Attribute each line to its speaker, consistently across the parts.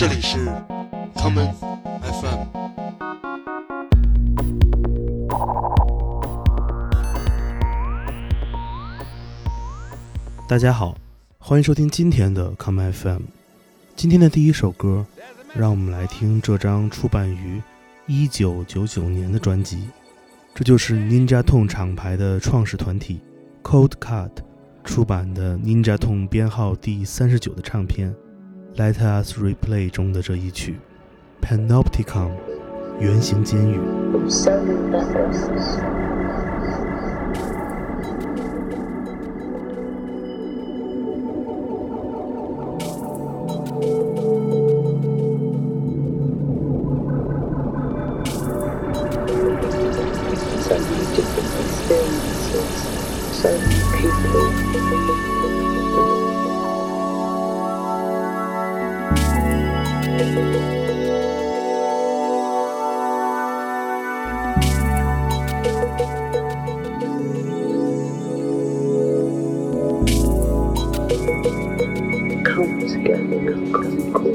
Speaker 1: 这里是 common FM。大家好，欢迎收听今天的 common FM。今天的第一首歌，让我们来听这张出版于一九九九年的专辑。这就是 Ninja Tone 厂牌的创始团体 Cold Cut 出版的 Ninja Tone 编号第三十九的唱片《Let Us Replay》中的这一曲《Panopticon》圆形监狱。
Speaker 2: comes here, nigga,
Speaker 3: cause he cool.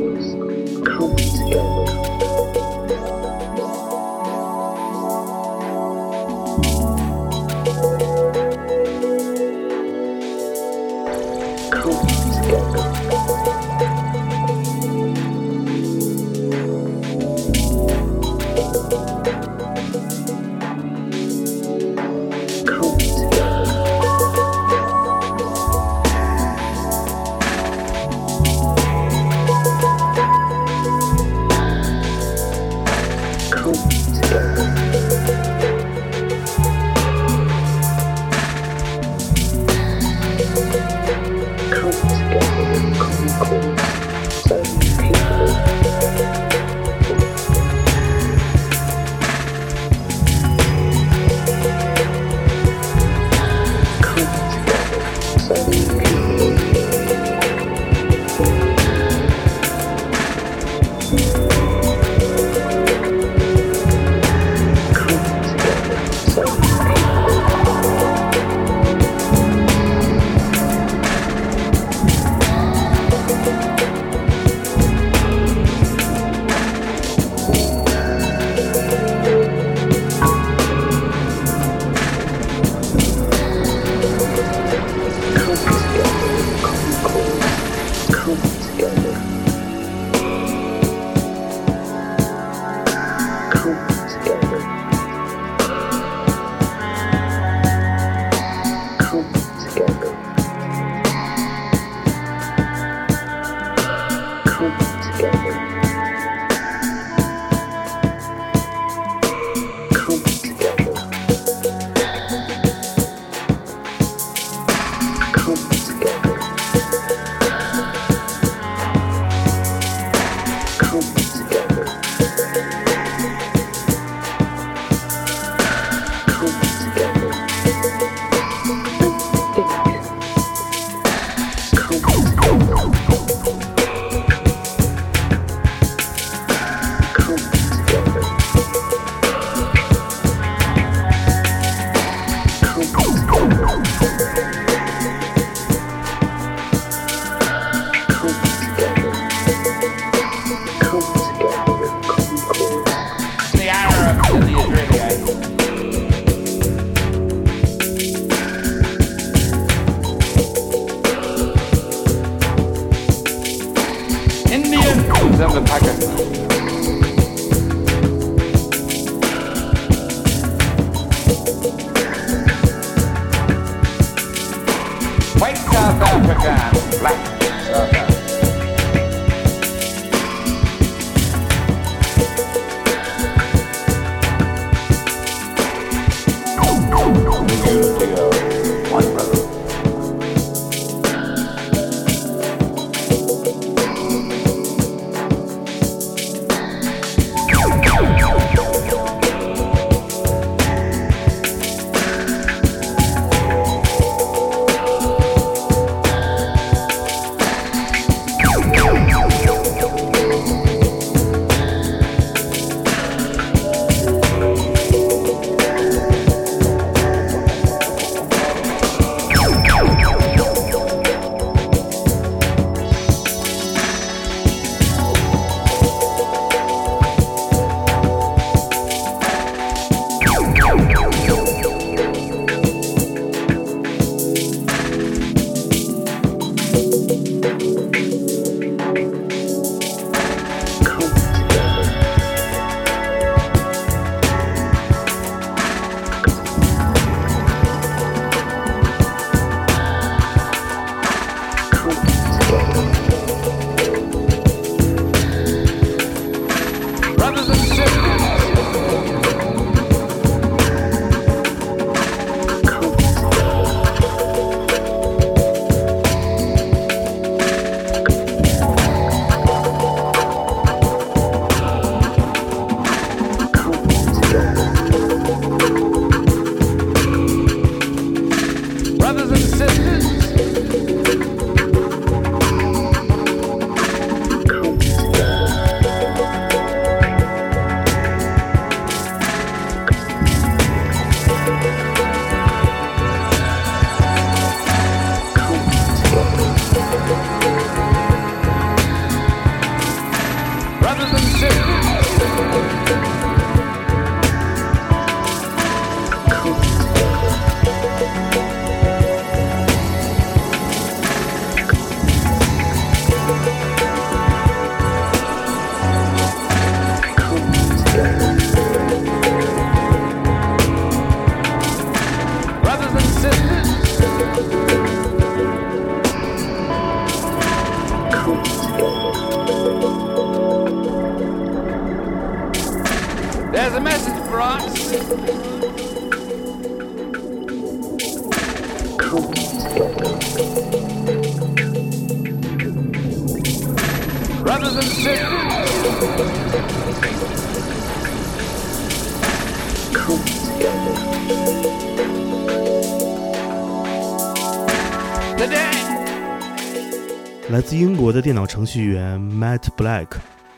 Speaker 3: 国的电脑程序员 Matt Black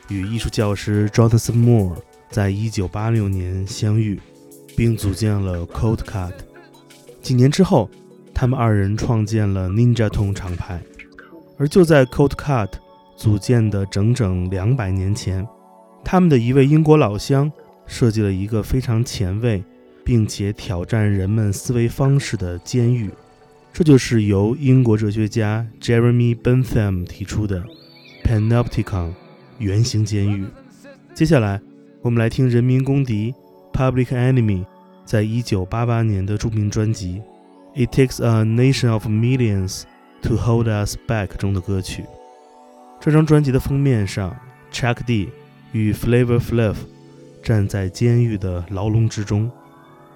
Speaker 3: 与艺术教师 Jonathan Moore 在一九八六年相遇，并组建了 Cold Cut。几年之后，他们二人创建了 Ninja Tone 厂牌。而就在 Cold Cut 组建的整整两百年前，他们的一位英国老乡设计了一个非常前卫，并且挑战人们思维方式的监狱。这就是由英国哲学家 Jeremy Bentham 提出的 Panopticon 圆形监狱。接下来，我们来听人民公敌 Public Enemy 在一九八八年的著名专辑《It Takes a Nation of Millions to Hold Us Back》中的歌曲。这张专辑的封面上，Chuck D 与 Flavor Flav 站在监狱的牢笼之中，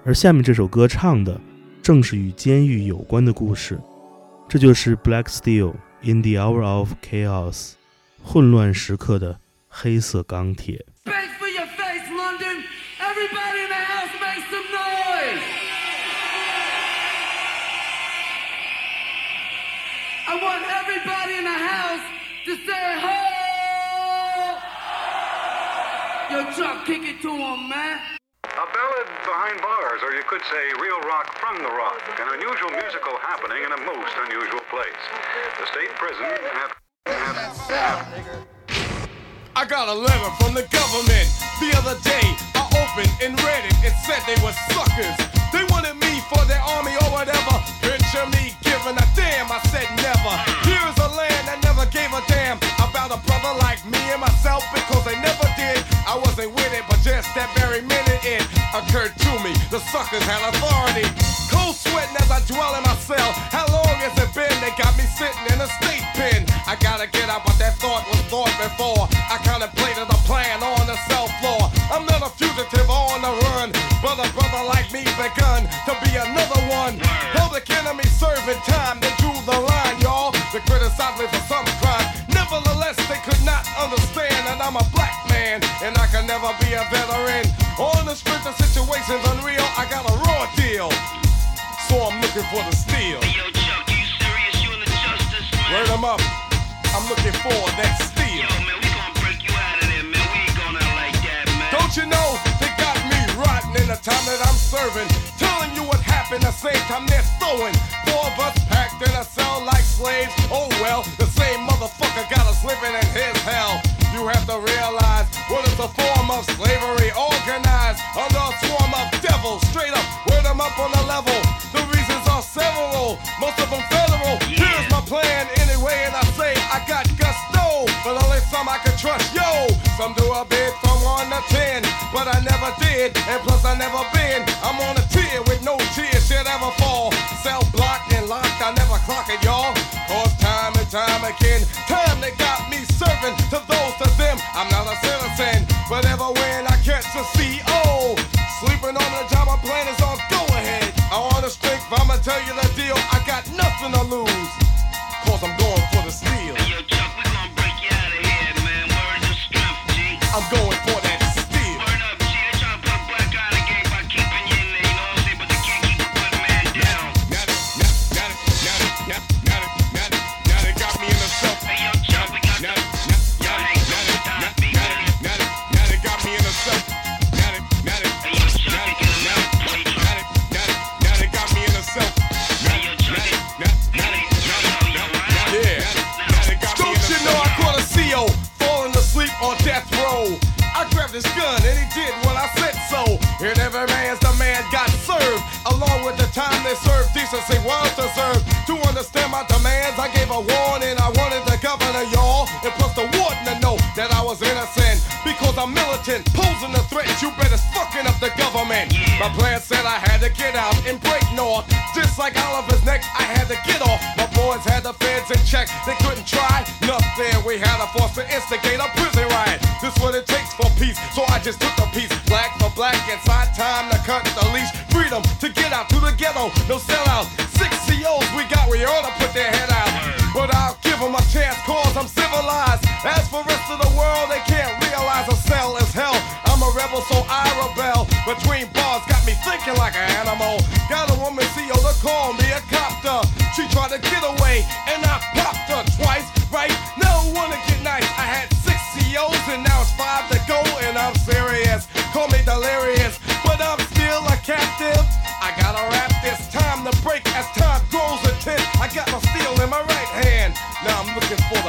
Speaker 3: 而下面这首歌唱的。正是与监狱有关的故事。这就是 Black Steel in the Hour of Chaos》混乱时刻的黑色钢铁。
Speaker 4: I want kick it to him, man. A ballad behind bars, or you could say real rock from the rock, an unusual musical happening in a most unusual place. The state prison have, have. I got a letter from the government the other day. I opened and read it. It said they were suckers. They wanted me for their army or whatever. Picture me giving a damn. I said never. Here's a land that never gave a damn about a brother like me and myself because they never did. I wasn't with it, but just that very minute it occurred to me. The suckers had authority. Cold sweating as I dwell in my cell. How long has it been? They got me sitting in a state pen. I gotta get out, but that thought was thought before. I contemplated a plan on the cell floor. I'm not a fugitive on the run, but a brother like me begun to be another one. Public enemy serving time, they drew the line, y'all. They criticized me for some crime. Nevertheless, they could not understand that I'm a black man and I can never be a veteran. On the strength of situations unreal, I got a raw deal. So I'm looking for the steel.
Speaker 5: Hey, yo, Chuck, you serious? You in the justice, man?
Speaker 4: Word them up. I'm looking for that steel.
Speaker 5: Yo, man, we gonna break you out of there, man. We ain't going out like that, man.
Speaker 4: Don't you know they got me rotten in the time that I'm serving? Happened the same time they're throwing. Four of us packed in a cell like slaves. Oh well, the same motherfucker got us living in his hell. You have to realize what is a form of slavery organized under a swarm of devils. Straight up, word them up on the level. The reasons are several, most of them federal.
Speaker 5: Yeah.
Speaker 4: Here's my plan anyway, and I say I got gusto, but only some I can trust. Yo, some do a bid from one to ten, but I never did, and plus I never been. I'm on a tier with no tears should ever fall. Cell blocked and locked, I never clock it, y'all. Cause time and time again, time they got me serving to those to them. I'm not a citizen, but ever when I catch a CO, sleeping on the job, my plan is on go ahead. I want to strength, I'ma tell you the deal. I got nothing to lose, cause I'm going for the steal.
Speaker 5: Hey, yo, Chuck, we gonna break you out of here, man. Words of strength, G.
Speaker 4: I'm going for
Speaker 5: the
Speaker 4: served, decency was deserved. To understand my demands, I gave a warning. I wanted the governor, y'all, and plus the warden to know that I was innocent. Because I'm militant, posing a threat. You better fucking up the government. My plan said I had to get out and break north. Just like Oliver's neck, I had to get off. My boys had the feds in check. They couldn't try nothing. We had a force to instigate a prison riot. This what it takes for peace. So I just took a piece. Black for black. It's our time to cut the leash no sellouts. Six COs we got, we ought to put their head out. But I'll give them a chance, cause I'm civilized. As for rest of the world, they can't realize a cell is hell. I'm a rebel, so I rebel. Between bars, got me thinking like an animal. Got a woman CEO oh, to call me a copter. She tried to get away, and I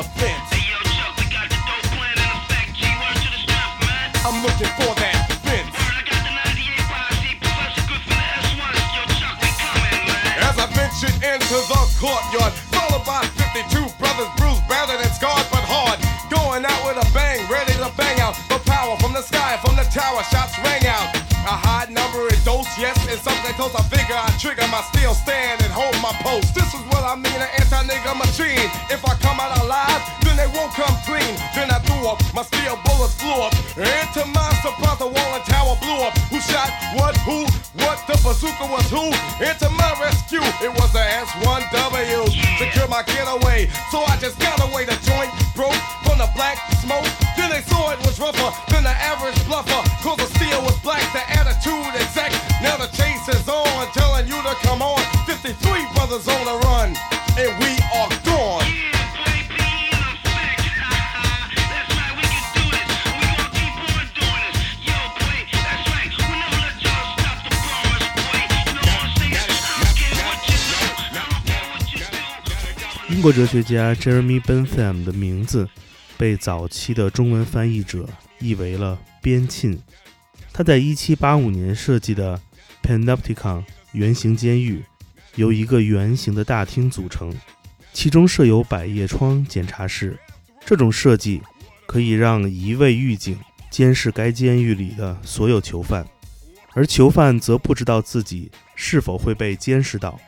Speaker 4: looking for the fence.
Speaker 5: Hey, yo, Chuck, we got the dope plan in effect. G word to the strength, man.
Speaker 4: I'm looking for that.
Speaker 5: Word, I got the 98 posse. Professor good for the S1. Yo, Chuck, we coming, man.
Speaker 4: As I ventured into the courtyard, followed by 52 brothers, bruised, battered, and scarred, but hard. Going out with a bang, ready to bang out. The power from the sky, from the tower, shots rang out. A high number in dose, yes, and something close. I figure I trigger my steel stand and hold my post. This is what I mean, an anti-nigga machine. If won't come clean. Then I threw up, my steel bullets flew up. Into my surprise, the wall and tower blew up. Who shot what, who, what, the bazooka was who? Into my rescue, it was the S1W. Secure my getaway, so I just got away. The joint broke from the black smoke.
Speaker 3: 国哲学家 Jeremy Bentham 的名字被早期的中文翻译者译为了边沁。他在1785年设计的 Panopticon 圆形监狱由一个圆形的大厅组成，其中设有百叶窗检查室。这种设计可以让一位狱警监视该监狱里的所有囚犯，而囚犯则不知道自己是否会被监视到。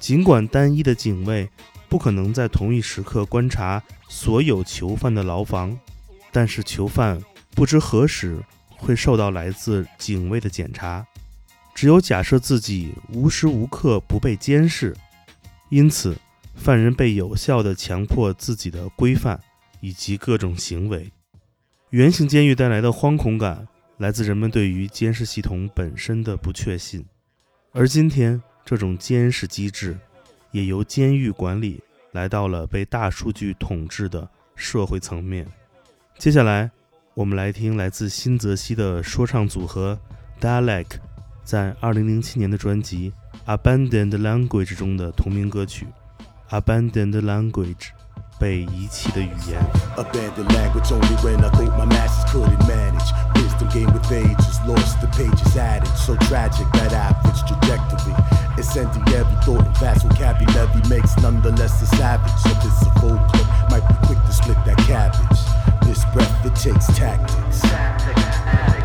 Speaker 3: 尽管单一的警卫不可能在同一时刻观察所有囚犯的牢房，但是囚犯不知何时会受到来自警卫的检查。只有假设自己无时无刻不被监视，因此犯人被有效地强迫自己的规范以及各种行为。圆形监狱带来的惶恐感来自人们对于监视系统本身的不确信，而今天这种监视机制也由监狱管理来到了被大数据统治的社会层面。接下来，我们来听来自新泽西的说唱组合 Dalek 在2007年的专辑《Abandoned Language》中的同名歌曲《Abandoned Language》被遗弃的语言。
Speaker 6: Abandoned language only when I think my masses couldn't manage. Wisdom gained with ages, lost, the pages added. So tragic that average trajectory. Incendiary thought and vast vocabulary makes nonetheless a savage. So it's a full clip might be quick to split that cabbage. This breath it takes tactics. Haven't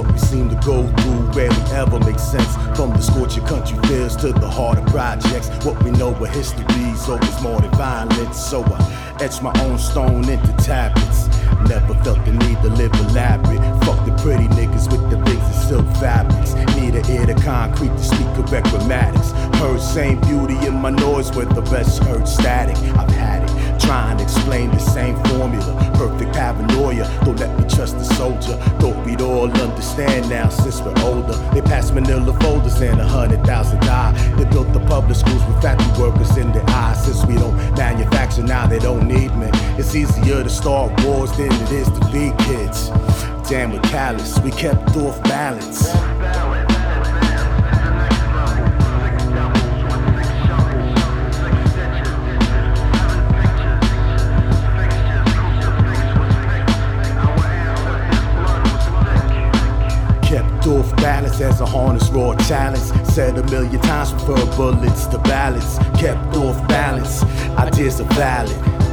Speaker 6: What we seem to go through rarely ever makes sense. From the scorching country fields to the harder projects. What we know of history's always more than violence. So I etch my own stone into tablets. Never felt the need to live elaborate. Fuck the pretty niggas with the things and silk fabrics. Need an ear to concrete to speak correct grammatics. Heard same beauty in my noise with the rest heard static. I've Trying to explain the same formula. Perfect paranoia. Don't let me trust the soldier. Thought we'd all understand now since we're older. They passed manila folders and a hundred thousand die. They built the public schools with factory workers in their eyes. Since we don't manufacture now, they don't need me. It's easier to start wars than it is to feed kids. Damn, we're callous. We kept off balance. Off balance as a harness raw talents. Said a million times, prefer bullets to balance. Kept off balance, ideas are valid.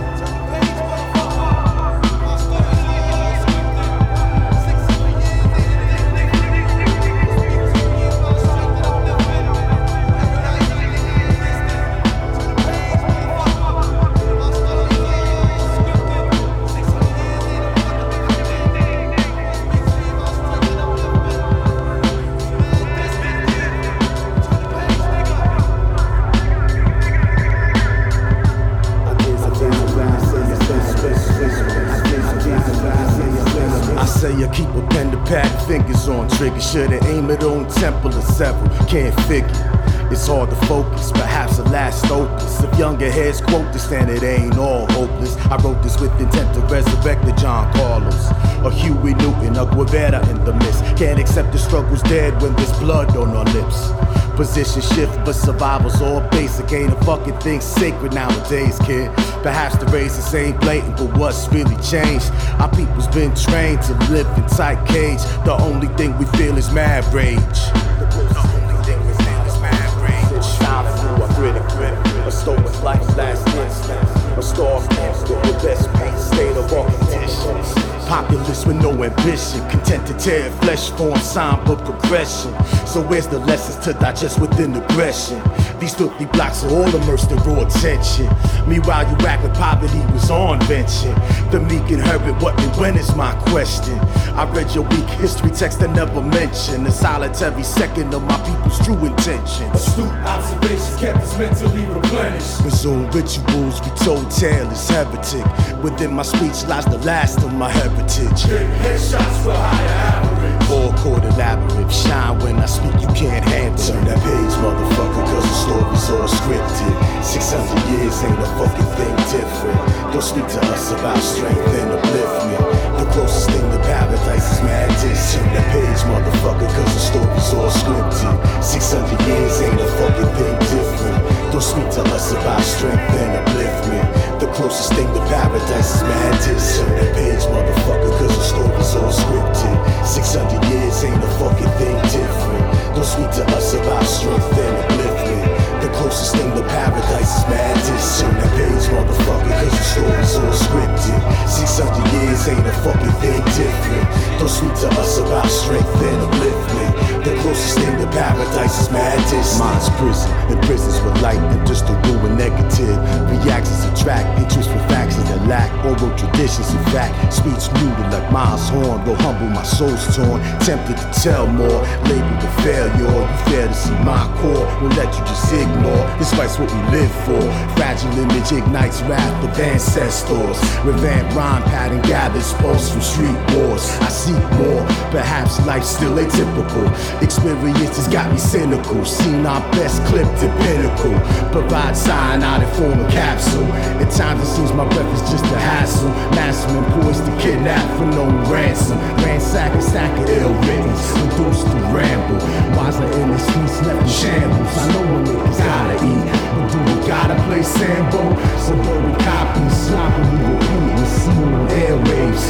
Speaker 6: I say I keep a pen to pack, fingers on trigger. Should've aimed it on temple or several, can't figure. It's hard to focus, perhaps the last opus. If younger heads quote this, then it ain't all hopeless. I wrote this with intent to resurrect the John Carlos, a Huey Newton, a Guevara in the mist. Can't accept the struggle's dead when there's blood on our lips. Position shift, but survival's all basic. Ain't a fucking thing sacred nowadays, kid. Perhaps the races ain't blatant, but what's really changed? Our people's been trained to live in tight cage. The only thing we feel is mad rage. The only thing we feel is mad rage. Shine through a grip, a stolen life last instant. A star with the best paint state of all conditions. Populist with no ambition, content to tear flesh form, somber progression. So where's the lessons to digest within aggression? These filthy blocks are all immersed in raw tension. Meanwhile, you act like poverty was on venture. The meek and inherit what and when is my question. I read your weak history text that never mentioned a solitary second of my people's true intentions.
Speaker 7: Astute observations kept us mentally replenished.
Speaker 6: Resume rituals, we told tales, heretic. Within my speech lies the last of my heritage.
Speaker 7: Big headshots for higher average.
Speaker 6: All court elaborate, shine when I speak, you can't handle. Turn that page, motherfucker, cause the story's all scripted. 600 years ain't a fucking thing different. Don't speak to us about strength and upliftment. The closest thing to paradise is madness. Turn that page, motherfucker, cause the story's all scripted. 600 years ain't a fucking thing different. Don't speak to us about strength and upliftment. The closest thing to paradise is madness. Turn that page, motherfucker, cause the story's all scripted. 600 years ain't a fucking thing different. Don't speak to us about strength and upliftment. The closest thing to paradise is madness. Turn that page, motherfucker, cause the story's all scripted. 600 years ain't a fucking thing different. Don't speak to us about strength and upliftment. The closest thing to paradise is madness. Mine's prison, and prisons with light and just to ruin negative. Reactions attract interest for factions that lack oral traditions. In fact, speech muted like Miles Horn. Though humble, my soul's torn. Tempted to tell more, labeled a failure. You fail to see my core, won't let you just ignore. Fight's what we live for. Fragile image ignites wrath of ancestors. Revamp rhyme pattern gathers pulse from street wars. I seek more, perhaps life's still atypical. Experiences got me cynical. Seen our best clipped to pinnacle. Provide cyanide in form of capsule. At times it seems my breath is just a hassle. Masterman poised to kidnap for no ransom. Ransack a stack of ill riddance. Reduced to ramble. Wiser in the streets left in shambles. I know when niggas gotta eat. But do we gotta play Sambo? Suburban copies, sloppily repeating. Seen on airwaves.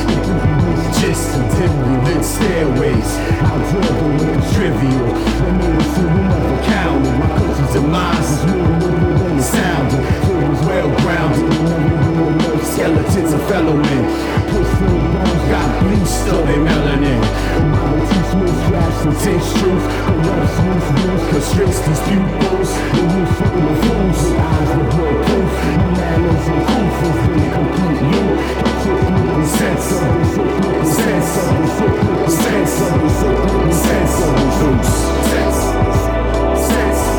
Speaker 6: Just dimly lit stairways. How driven when it's trivial. The minutes we never counted. My country's demise is more literal than it sounded. Was well grounded. No skeletons of fellow men. Push through bones, got bleached, still they melanin. Mama teach me truth. But what smooth news constricts these pupils. The roof full of fools with eyes that blow proof. My manners and proof is complete you. Sense of the sense of the sense of the sense of the. Sense, sense, sense,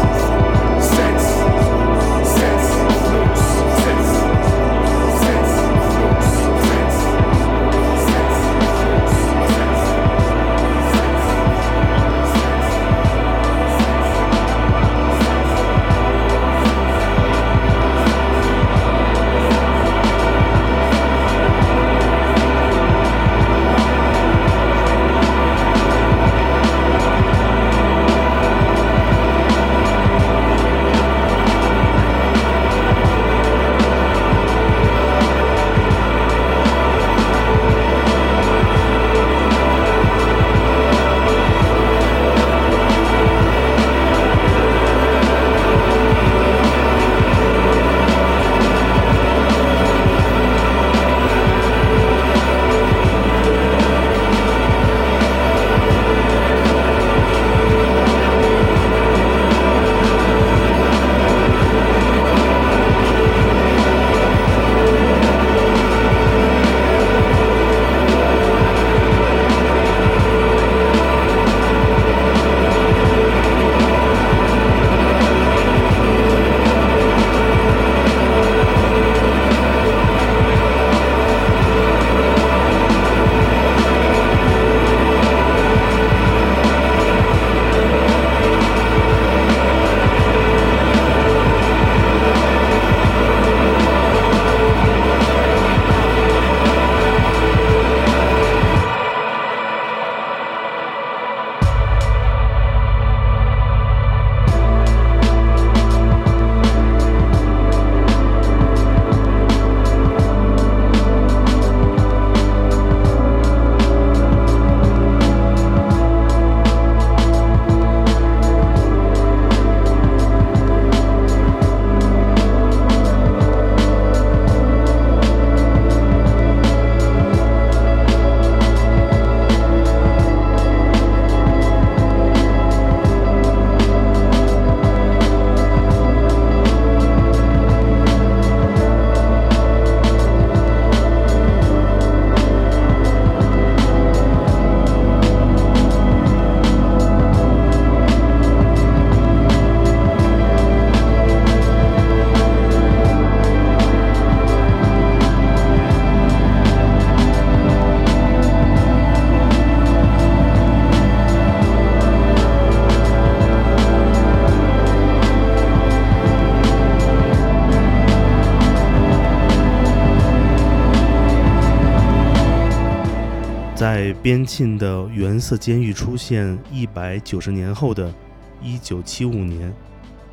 Speaker 3: 边沁的原色监狱出现一百九十年后的一九七五年，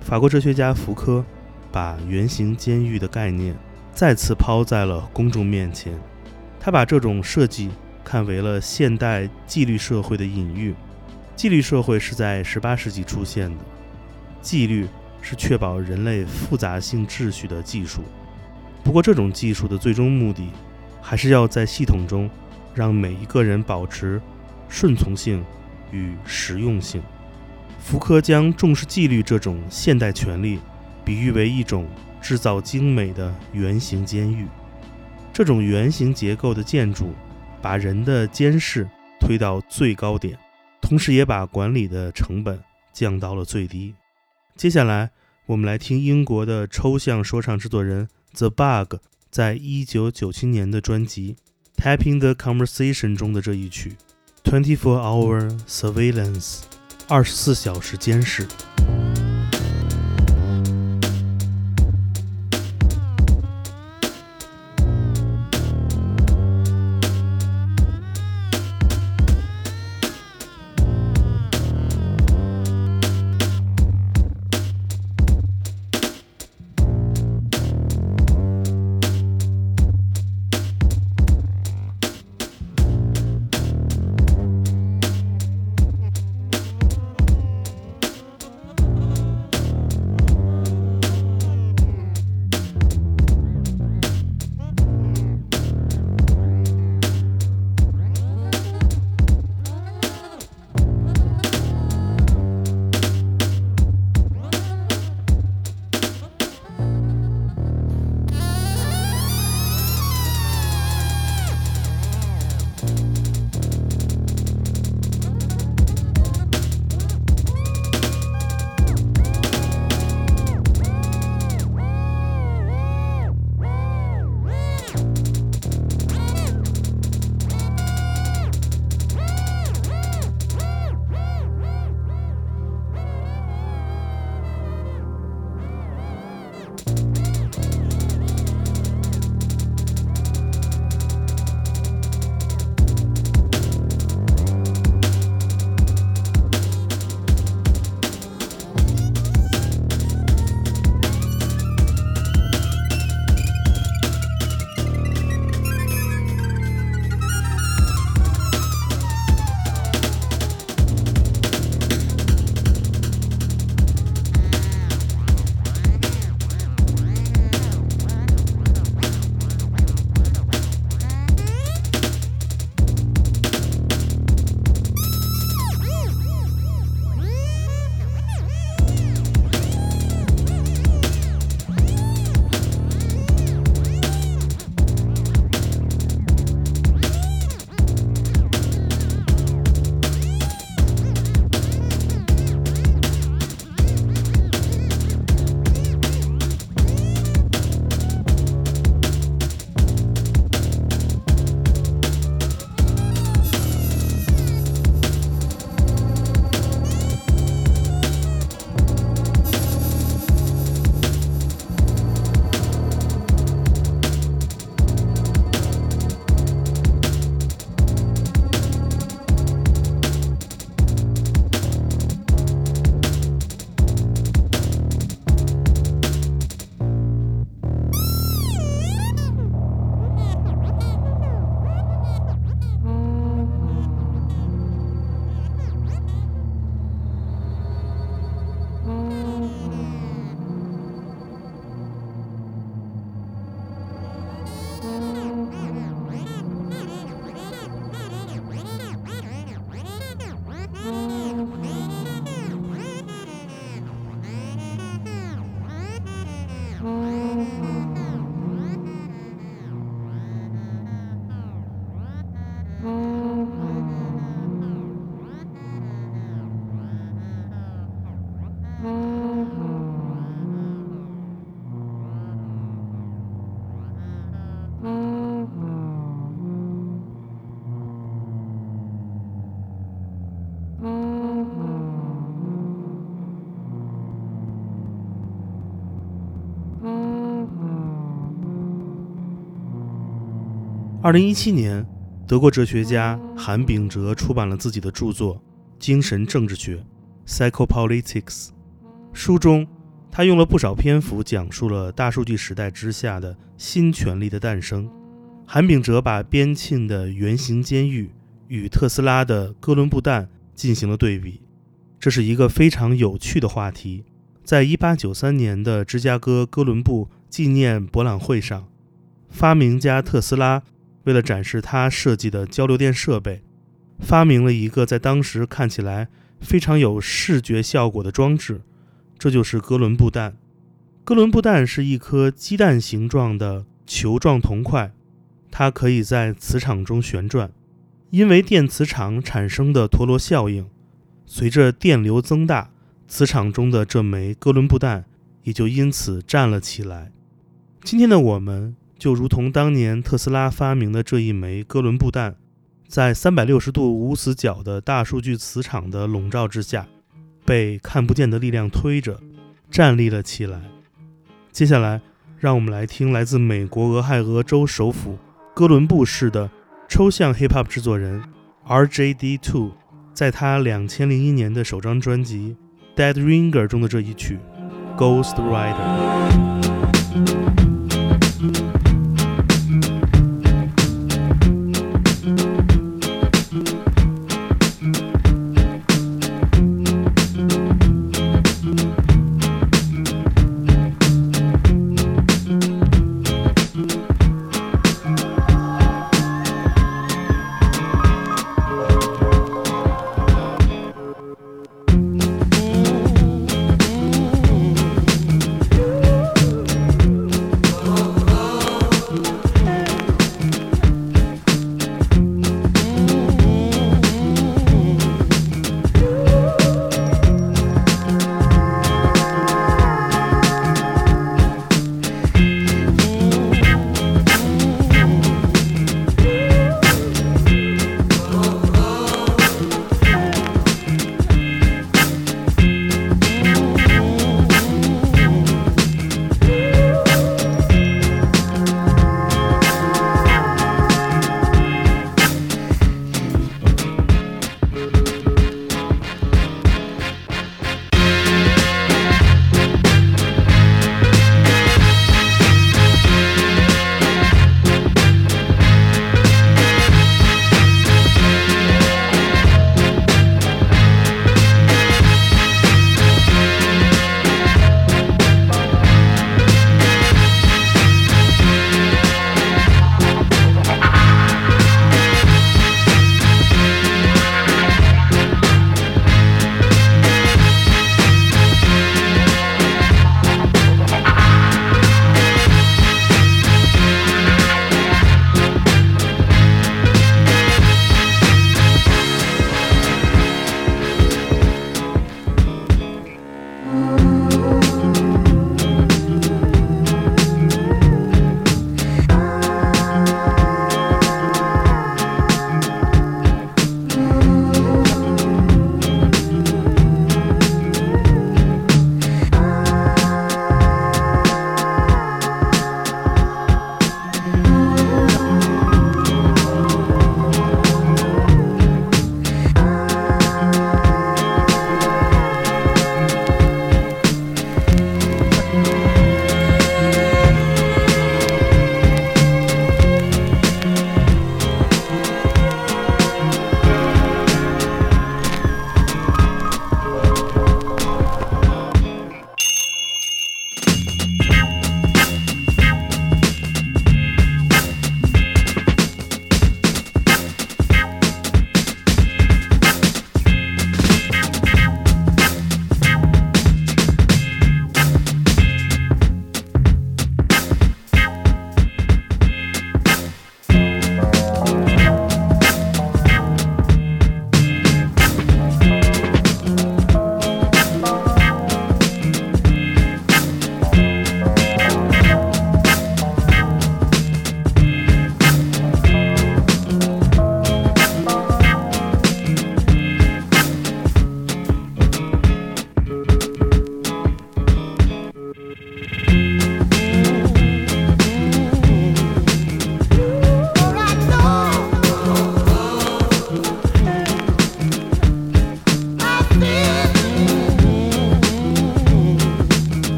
Speaker 3: 法国哲学家福柯把圆形监狱的概念再次抛在了公众面前。他把这种设计看为了现代纪律社会的隐喻。纪律社会是在十八世纪出现的，纪律是确保人类复杂性秩序的技术。不过，这种技术的最终目的，还是要在系统中让每一个人保持顺从性与实用性。福柯将重视纪律这种现代权利，比喻为一种制造精美的圆形监狱。这种圆形结构的建筑，把人的监视推到最高点。同时也把管理的成本降到了最低。接下来，我们来听英国的抽象说唱制作人 The Bug 在一九九七年的专辑《Tapping the Conversation》中的这一曲，《Twenty Four Hour Surveillance》，二十四小时监视。二零一七年，德国哲学家韩炳哲出版了自己的著作《精神政治学》（Psychopolitics）。书中，他用了不少篇幅讲述了大数据时代之下的新权力的诞生。韩炳哲把边沁的圆形监狱与特斯拉的哥伦布弹进行了对比，这是一个非常有趣的话题。在一八九三年的芝加哥哥伦布纪念博览会上，发明家特斯拉为了展示他设计的交流电设备，发明了一个在当时看起来非常有视觉效果的装置，这就是哥伦布弹。哥伦布弹是一颗鸡蛋形状的球状铜块，它可以在磁场中旋转，因为电磁场产生的陀螺效应，随着电流增大。磁场中的这枚哥伦布弹也就因此站了起来。今天的我们就如同当年特斯拉发明的这一枚哥伦布弹，在三百六十度无死角的大数据磁场的笼罩之下，被看不见的力量推着站立了起来。接下来，让我们来听来自美国俄亥俄州首府哥伦布市的抽象 hip hop 制作人 R.J.D. Two，在他两千零一年的首张专辑。Dead Ringer 中的这一曲《Ghost Rider》。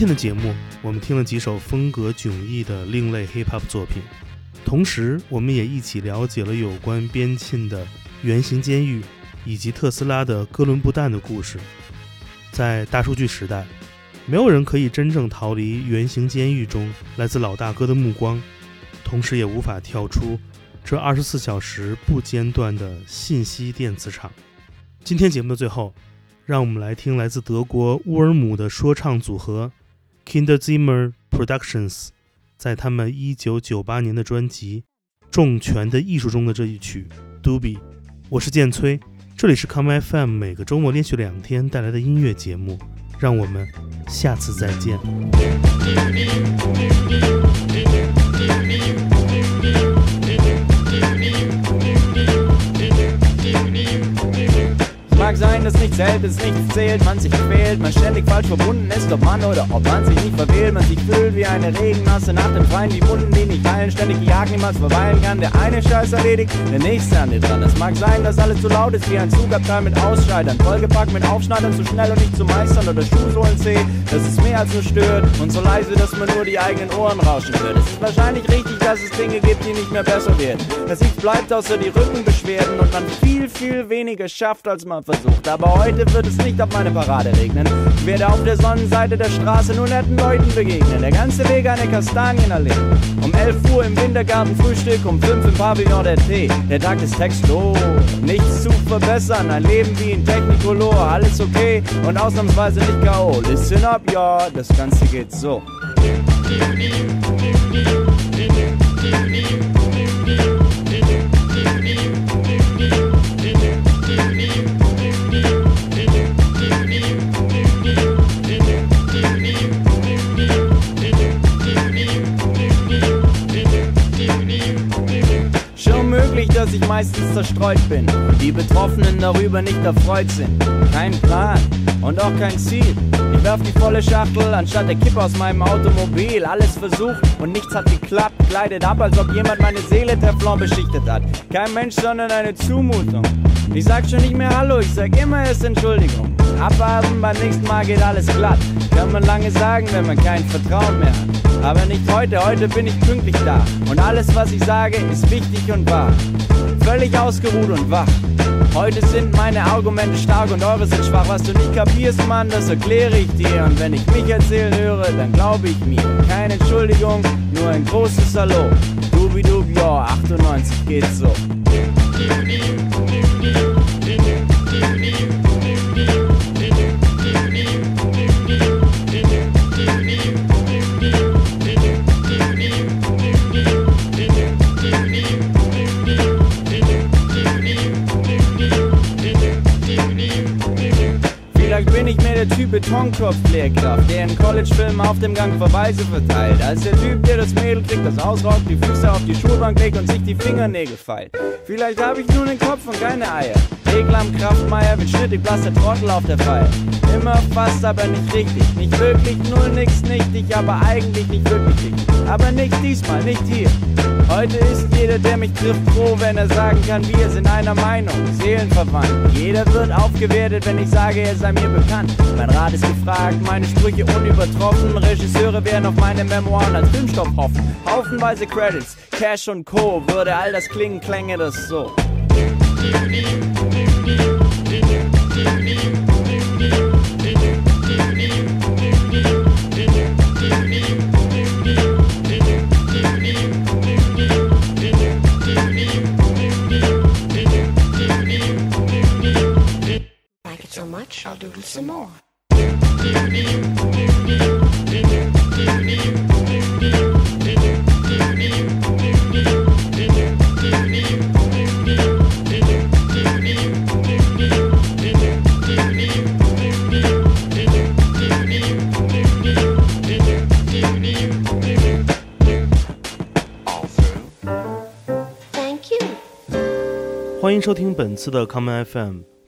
Speaker 3: 今天的节目，我们听了几首风格迥异的另类 hip hop 作品，同时我们也一起了解了有关边沁的圆形监狱以及特斯拉的哥伦布蛋的故事。在大数据时代，没有人可以真正逃离圆形监狱中来自老大哥的目光，同时也无法跳出这二十四小时不间断的信息电磁场。今天节目的最后，让我们来听来自德国乌尔姆的说唱组合 Kinderzimmer Productions 在他们一九九八年的专辑《重拳的艺术》中的这一曲《Doobie》。我是建崔，这里是 Come FM 每个周末连续两天带来的音乐节目，让我们下次再见。
Speaker 8: Mag sein, dass nichts hält, dass nichts zählt, man sich quält, man ständig falsch verbunden ist, ob man oder ob man sich nicht verwählt, man sich fühlt wie eine Regenmasse nach dem Freien, die Wunden, die nicht heilen, ständig jagen, niemals verweilen kann, der eine Scheiß erledigt, der nächste an dir dran. Es mag sein, dass alles zu laut ist wie ein Zugabteil mit Ausscheidern, vollgepackt mit Aufschneidern, zu schnell und nicht zu meistern oder Schuhsohlen zäh, dass es mehr als nur stört und so leise, dass man nur die eigenen Ohren rauschen hört. Es ist wahrscheinlich richtig, dass es Dinge gibt, die nicht mehr besser werden, dass nichts bleibt außer die Rückenbeschwerden und man viel, viel weniger schafft, als man versucht. Aber heute wird es nicht auf meine Parade regnen. Ich werde auf der Sonnenseite der Straße nur netten Leuten begegnen. Der ganze Weg eine Kastanienallee. Um 11 Uhr im Wintergarten Frühstück, um 5 im Pavillon der Tee. Der Tag ist textlos, nichts zu verbessern. Ein Leben wie in Technicolor, alles okay und ausnahmsweise nicht K.O. Listen up, ja, das Ganze geht so. Dass ich meistens zerstreut bin die Betroffenen darüber nicht erfreut sind. Kein Plan und auch kein Ziel. Ich werf die volle Schachtel anstatt der Kippe aus meinem Automobil. Alles versucht und nichts hat geklappt. Gleitet ab, als ob jemand meine Seele Teflon beschichtet hat. Kein Mensch, sondern eine Zumutung. Ich sag schon nicht mehr Hallo, ich sag immer erst Entschuldigung. Abwarten, beim nächsten Mal geht alles glatt. Kann man lange sagen, wenn man kein Vertrauen mehr hat. Aber nicht heute, heute bin ich pünktlich da. Und alles, was ich sage, ist wichtig und wahr. Völlig ausgeruht und wach. Heute sind meine Argumente stark und eure sind schwach. Was du nicht kapierst, Mann, das erkläre ich dir. Und wenn ich mich erzählen höre, dann glaube ich mir. Keine Entschuldigung, nur ein großes Hallo. Dubidub, ja, 98 geht so. Betonkopf-Lehrkraft, der in College-Filmen auf dem Gang Verweise verteilt. Als der Typ, der das Mädel kriegt, das ausraubt, die Füße auf die Schulbank legt und sich die Fingernägel feilt. Vielleicht habe ich nur den Kopf und keine Eier. Regel am Kraftmeier, mit schnittig blass der Trottel auf der Feier. Immer fast, aber nicht richtig. Nicht wirklich, null, nix, nichtig, aber eigentlich nicht wirklich richtig. Aber nicht diesmal, nicht hier. Heute ist jeder, der mich trifft, froh, wenn er sagen kann, wir sind einer Meinung, seelenverwandt. Jeder wird aufgewertet, wenn ich sage, er sei mir bekannt. Mein Rat ist gefragt, meine Sprüche unübertroffen. Regisseure werden auf meine Memoiren als Filmstoff hoffen. Haufenweise Credits, Cash und Co. Würde all das klingen, klänge das so.
Speaker 9: i'll doodle some more.
Speaker 3: 欢迎收听本次的 Common FM。